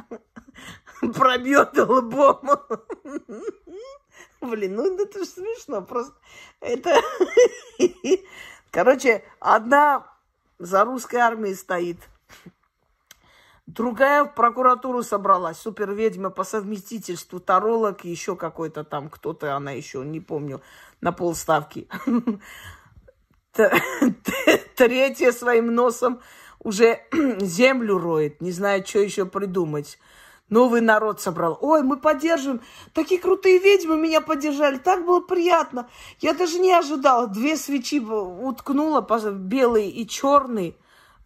пробьет лбом. Блин, ну это же смешно. Просто это... Короче, одна за русской армией стоит. Другая в прокуратуру собралась. Супер ведьма по совместительству, таролог, еще какой-то там кто-то, она еще, не помню, на полставки. Третья своим носом уже землю роет, не знает, что еще придумать. Новый народ собрал. Ой, мы поддерживаем. Такие крутые ведьмы меня поддержали. Так было приятно. Я даже не ожидала. Две свечи уткнула, белый и черный.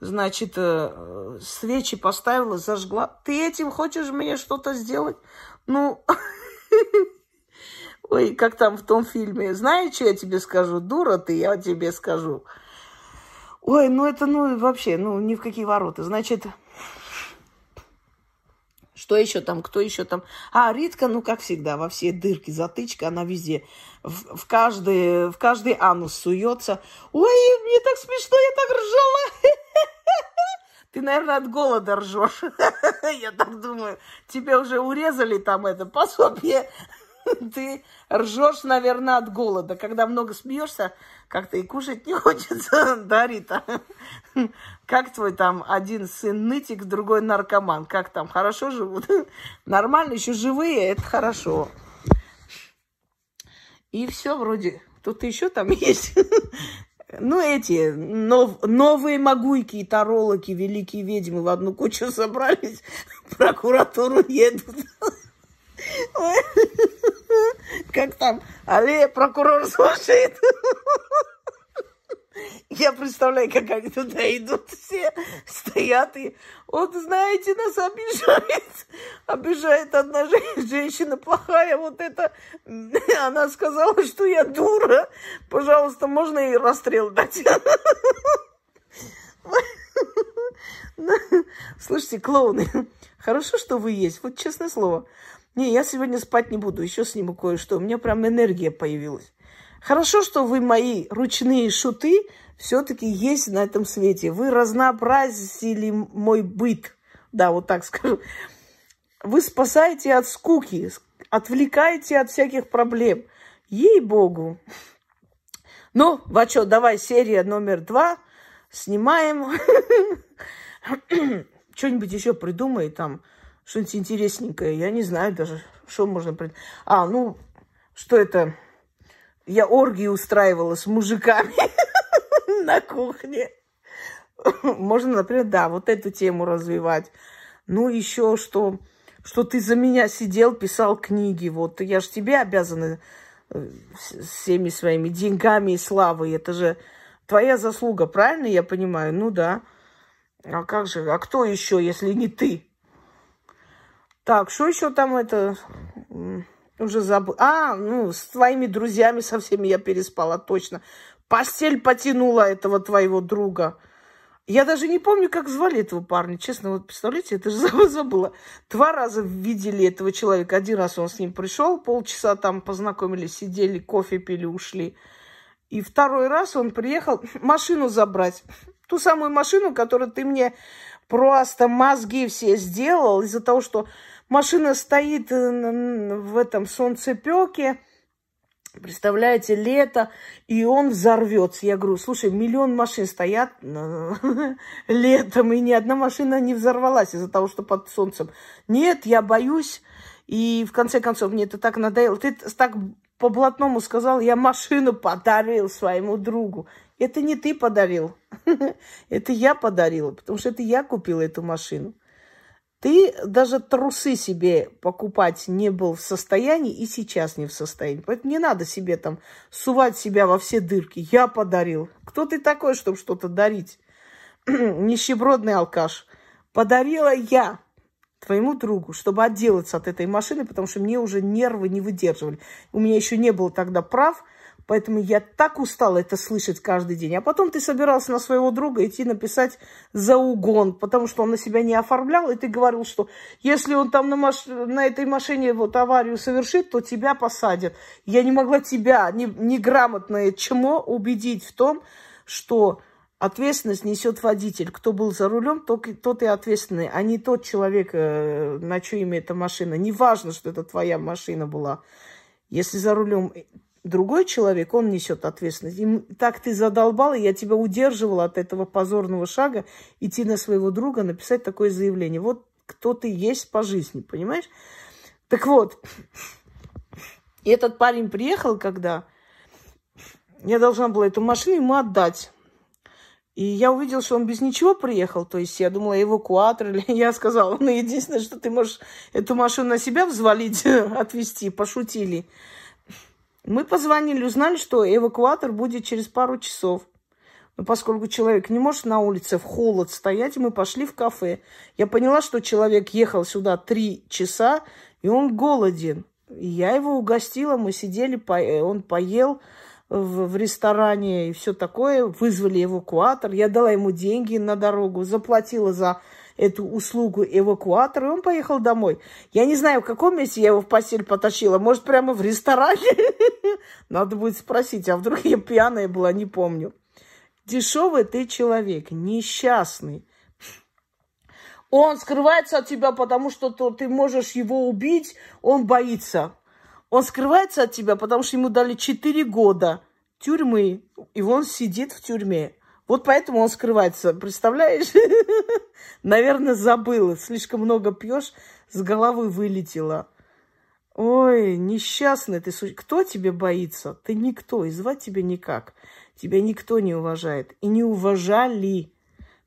Значит, э, свечи поставила, зажгла. Ты этим хочешь мне что-то сделать? Ну, ой, как там в том фильме. Знаешь, что я тебе скажу? Дура ты, я тебе скажу. Ой, ну это, ну, вообще, ну, ни в какие ворота. Значит, что еще там, кто еще там? А, Ритка, ну, как всегда, во все дырки затычка, она везде, в, в, каждый, в каждый анус суется. Ой, мне так смешно, я так ржала. Ты, наверное, от голода ржешь. Я так думаю. Тебе уже урезали там это пособие ты ржешь, наверное, от голода. Когда много смеешься, как-то и кушать не хочется, да, Рита? Как твой там один сын нытик, другой наркоман? Как там, хорошо живут? Нормально, еще живые, это хорошо. И все вроде. Тут еще там есть. Ну, эти нов, новые могуйки и тарологи, великие ведьмы в одну кучу собрались, в прокуратуру едут. Как там? Але прокурор слушает. Я представляю, как они туда идут все, стоят и, вот знаете, нас обижает, обижает одна женщина плохая, вот это, она сказала, что я дура, пожалуйста, можно ей расстрел дать. Слушайте, клоуны, Хорошо, что вы есть. Вот честное слово. Не, я сегодня спать не буду. Еще сниму кое-что. У меня прям энергия появилась. Хорошо, что вы мои ручные шуты все-таки есть на этом свете. Вы разнообразили мой быт. Да, вот так скажу. Вы спасаете от скуки, отвлекаете от всяких проблем. Ей-богу. Ну, Вачо, давай, серия номер два. Снимаем. Что-нибудь еще придумай там, что-нибудь интересненькое. Я не знаю даже, что можно. А, ну, что это? Я оргии устраивала с мужиками на кухне. Можно, например, да, вот эту тему развивать. Ну, еще что, что ты за меня сидел, писал книги. Вот я же тебе обязана э, всеми своими деньгами и славой. Это же твоя заслуга, правильно я понимаю? Ну да. А как же, а кто еще, если не ты? Так, что еще там это... Уже забыл. А, ну, с твоими друзьями со всеми я переспала, точно. Постель потянула этого твоего друга. Я даже не помню, как звали этого парня. Честно, вот представляете, это же забыла. Два раза видели этого человека. Один раз он с ним пришел, полчаса там познакомились, сидели, кофе пили, ушли. И второй раз он приехал машину забрать. Ту самую машину, которую ты мне просто мозги все сделал из-за того, что машина стоит э, в этом солнцепеке, Представляете, лето, и он взорвется. Я говорю, слушай, миллион машин стоят летом, и ни одна машина не взорвалась из-за того, что под солнцем. Нет, я боюсь, и в конце концов мне это так надоело. Ты так по-блатному сказал, я машину подарил своему другу. Это не ты подарил, это я подарила, потому что это я купила эту машину. Ты даже трусы себе покупать не был в состоянии и сейчас не в состоянии. Поэтому не надо себе там сувать себя во все дырки. Я подарил. Кто ты такой, чтобы что-то дарить? Нищебродный алкаш. Подарила я твоему другу, чтобы отделаться от этой машины, потому что мне уже нервы не выдерживали. У меня еще не было тогда прав – Поэтому я так устала это слышать каждый день. А потом ты собирался на своего друга идти написать за угон, потому что он на себя не оформлял, и ты говорил, что если он там на, маш... на этой машине вот аварию совершит, то тебя посадят. Я не могла тебя, неграмотное чмо, убедить в том, что ответственность несет водитель. Кто был за рулем, тот, тот и ответственный, а не тот человек, э, на чье имя эта машина. Неважно, что это твоя машина была. Если за рулем другой человек, он несет ответственность. И так ты задолбал, и я тебя удерживала от этого позорного шага идти на своего друга, написать такое заявление. Вот кто ты есть по жизни, понимаешь? Так вот, и этот парень приехал, когда я должна была эту машину ему отдать. И я увидела, что он без ничего приехал. То есть я думала, эвакуатор. Или я сказала, ну, единственное, что ты можешь эту машину на себя взвалить, отвезти. Пошутили. Мы позвонили, узнали, что эвакуатор будет через пару часов. Но поскольку человек не может на улице в холод стоять, мы пошли в кафе. Я поняла, что человек ехал сюда три часа, и он голоден. И я его угостила, мы сидели, он поел в ресторане и все такое. Вызвали эвакуатор, я дала ему деньги на дорогу, заплатила за эту услугу эвакуатора, и он поехал домой. Я не знаю, в каком месте я его в постель потащила. Может, прямо в ресторане? Надо будет спросить, а вдруг я пьяная была, не помню. Дешевый ты человек, несчастный. Он скрывается от тебя, потому что то, ты можешь его убить, он боится. Он скрывается от тебя, потому что ему дали 4 года тюрьмы, и он сидит в тюрьме. Вот поэтому он скрывается, представляешь? Наверное, забыл. Слишком много пьешь, с головы вылетело. Ой, несчастный ты. Кто тебе боится? Ты никто, и звать тебя никак. Тебя никто не уважает. И не уважали.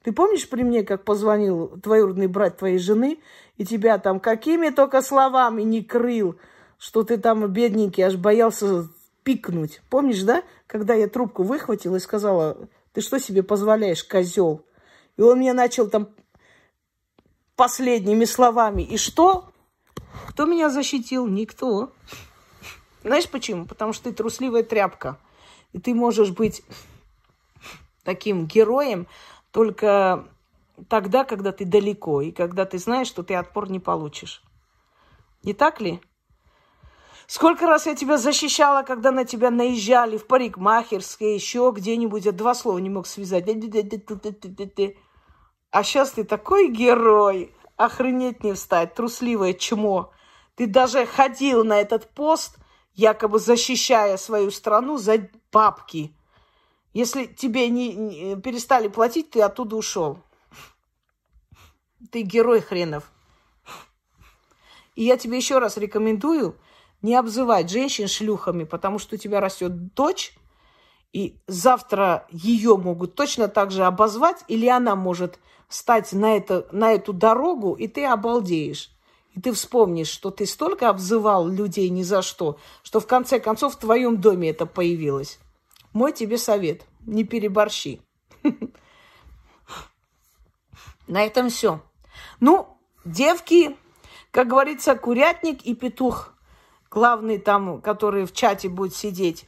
Ты помнишь при мне, как позвонил двоюродный брат твоей жены, и тебя там какими только словами не крыл, что ты там бедненький, аж боялся пикнуть. Помнишь, да? Когда я трубку выхватила и сказала, ты что себе позволяешь, козел? И он меня начал там последними словами. И что? Кто меня защитил? Никто. Знаешь почему? Потому что ты трусливая тряпка. И ты можешь быть таким героем только тогда, когда ты далеко и когда ты знаешь, что ты отпор не получишь. Не так ли? Сколько раз я тебя защищала, когда на тебя наезжали в парикмахерской, еще где-нибудь, я два слова не мог связать. А сейчас ты такой герой, охренеть не встать, трусливое чмо. Ты даже ходил на этот пост, якобы защищая свою страну за бабки. Если тебе не, не перестали платить, ты оттуда ушел. Ты герой хренов. И я тебе еще раз рекомендую не обзывать женщин шлюхами, потому что у тебя растет дочь, и завтра ее могут точно так же обозвать, или она может стать на, это, на эту дорогу, и ты обалдеешь. И ты вспомнишь, что ты столько обзывал людей ни за что, что в конце концов в твоем доме это появилось. Мой тебе совет. Не переборщи. На этом все. Ну, девки, как говорится, курятник и петух. Главный там, который в чате будет сидеть.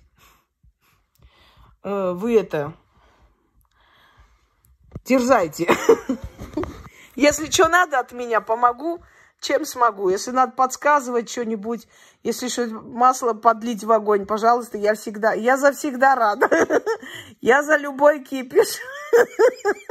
Э, вы это... Дерзайте. Если что надо от меня, помогу чем смогу. Если надо подсказывать что-нибудь, если что масло подлить в огонь, пожалуйста, я всегда, я за всегда рада. Я за любой кипиш.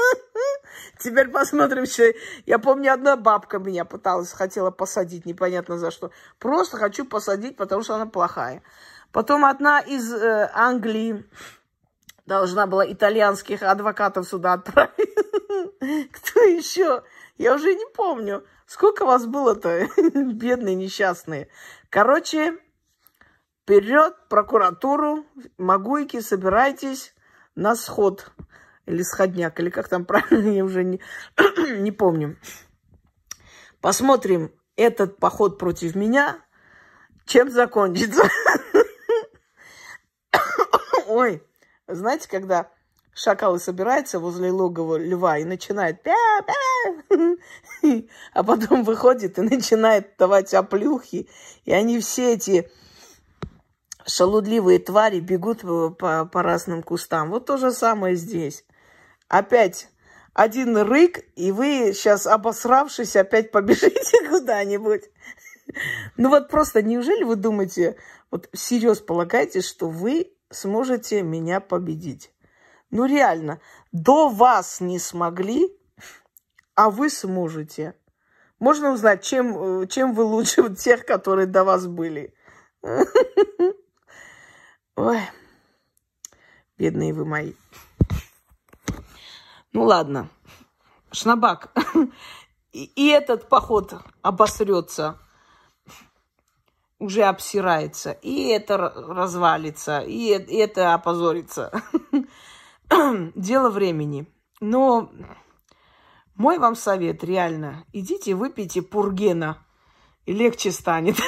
Теперь посмотрим, что... Я помню, одна бабка меня пыталась, хотела посадить, непонятно за что. Просто хочу посадить, потому что она плохая. Потом одна из э, Англии должна была итальянских адвокатов сюда отправить. Кто еще? Я уже не помню. Сколько вас было-то, бедные несчастные? Короче, вперед, прокуратуру, Магуйки, собирайтесь на сход. Или сходняк, или как там правильно, я уже не, не помню. Посмотрим этот поход против меня, чем закончится. Ой, знаете, когда шакалы собираются возле логова льва и начинает пя-пя, а потом выходит и начинает давать оплюхи, и они все эти шалудливые твари бегут по, по разным кустам. Вот то же самое здесь. Опять один рык, и вы сейчас, обосравшись, опять побежите куда-нибудь. Ну вот просто, неужели вы думаете, вот всерьез полагаете, что вы сможете меня победить? Ну реально, до вас не смогли, а вы сможете. Можно узнать, чем, чем вы лучше тех, которые до вас были. Ой, бедные вы мои. Ну ладно, Шнабак. И, и этот поход обосрется, уже обсирается, и это развалится, и, и это опозорится. дело времени. Но мой вам совет, реально, идите выпейте пургена, и легче станет.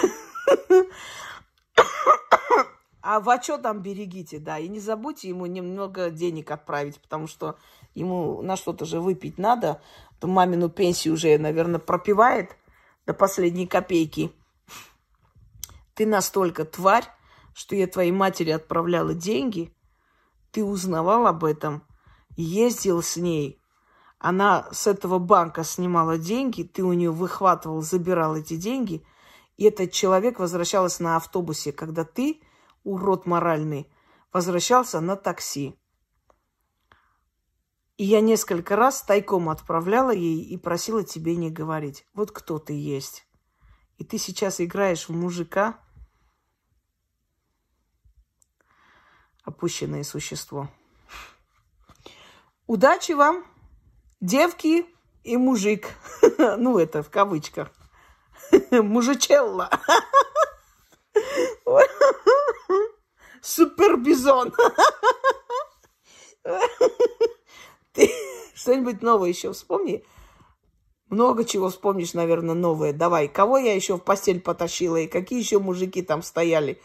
А в там берегите, да. И не забудьте ему немного денег отправить, потому что ему на что-то же выпить надо. То мамину пенсию уже, наверное, пропивает до последней копейки. Ты настолько тварь, что я твоей матери отправляла деньги, ты узнавал об этом, ездил с ней, она с этого банка снимала деньги, ты у нее выхватывал, забирал эти деньги, и этот человек возвращался на автобусе, когда ты, урод моральный, возвращался на такси. И я несколько раз тайком отправляла ей и просила тебе не говорить. Вот кто ты есть. И ты сейчас играешь в мужика, опущенное существо. Удачи вам, девки и мужик. Ну, это в кавычках. Мужичелла. Супербизон. Ты что-нибудь новое еще вспомни. Много чего вспомнишь, наверное, новое. Давай, кого я еще в постель потащила и какие еще мужики там стояли.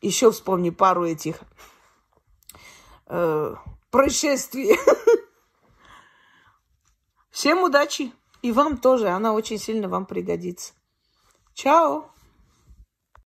Еще вспомни пару этих э, происшествий. Всем удачи. И вам тоже. Она очень сильно вам пригодится. Чао.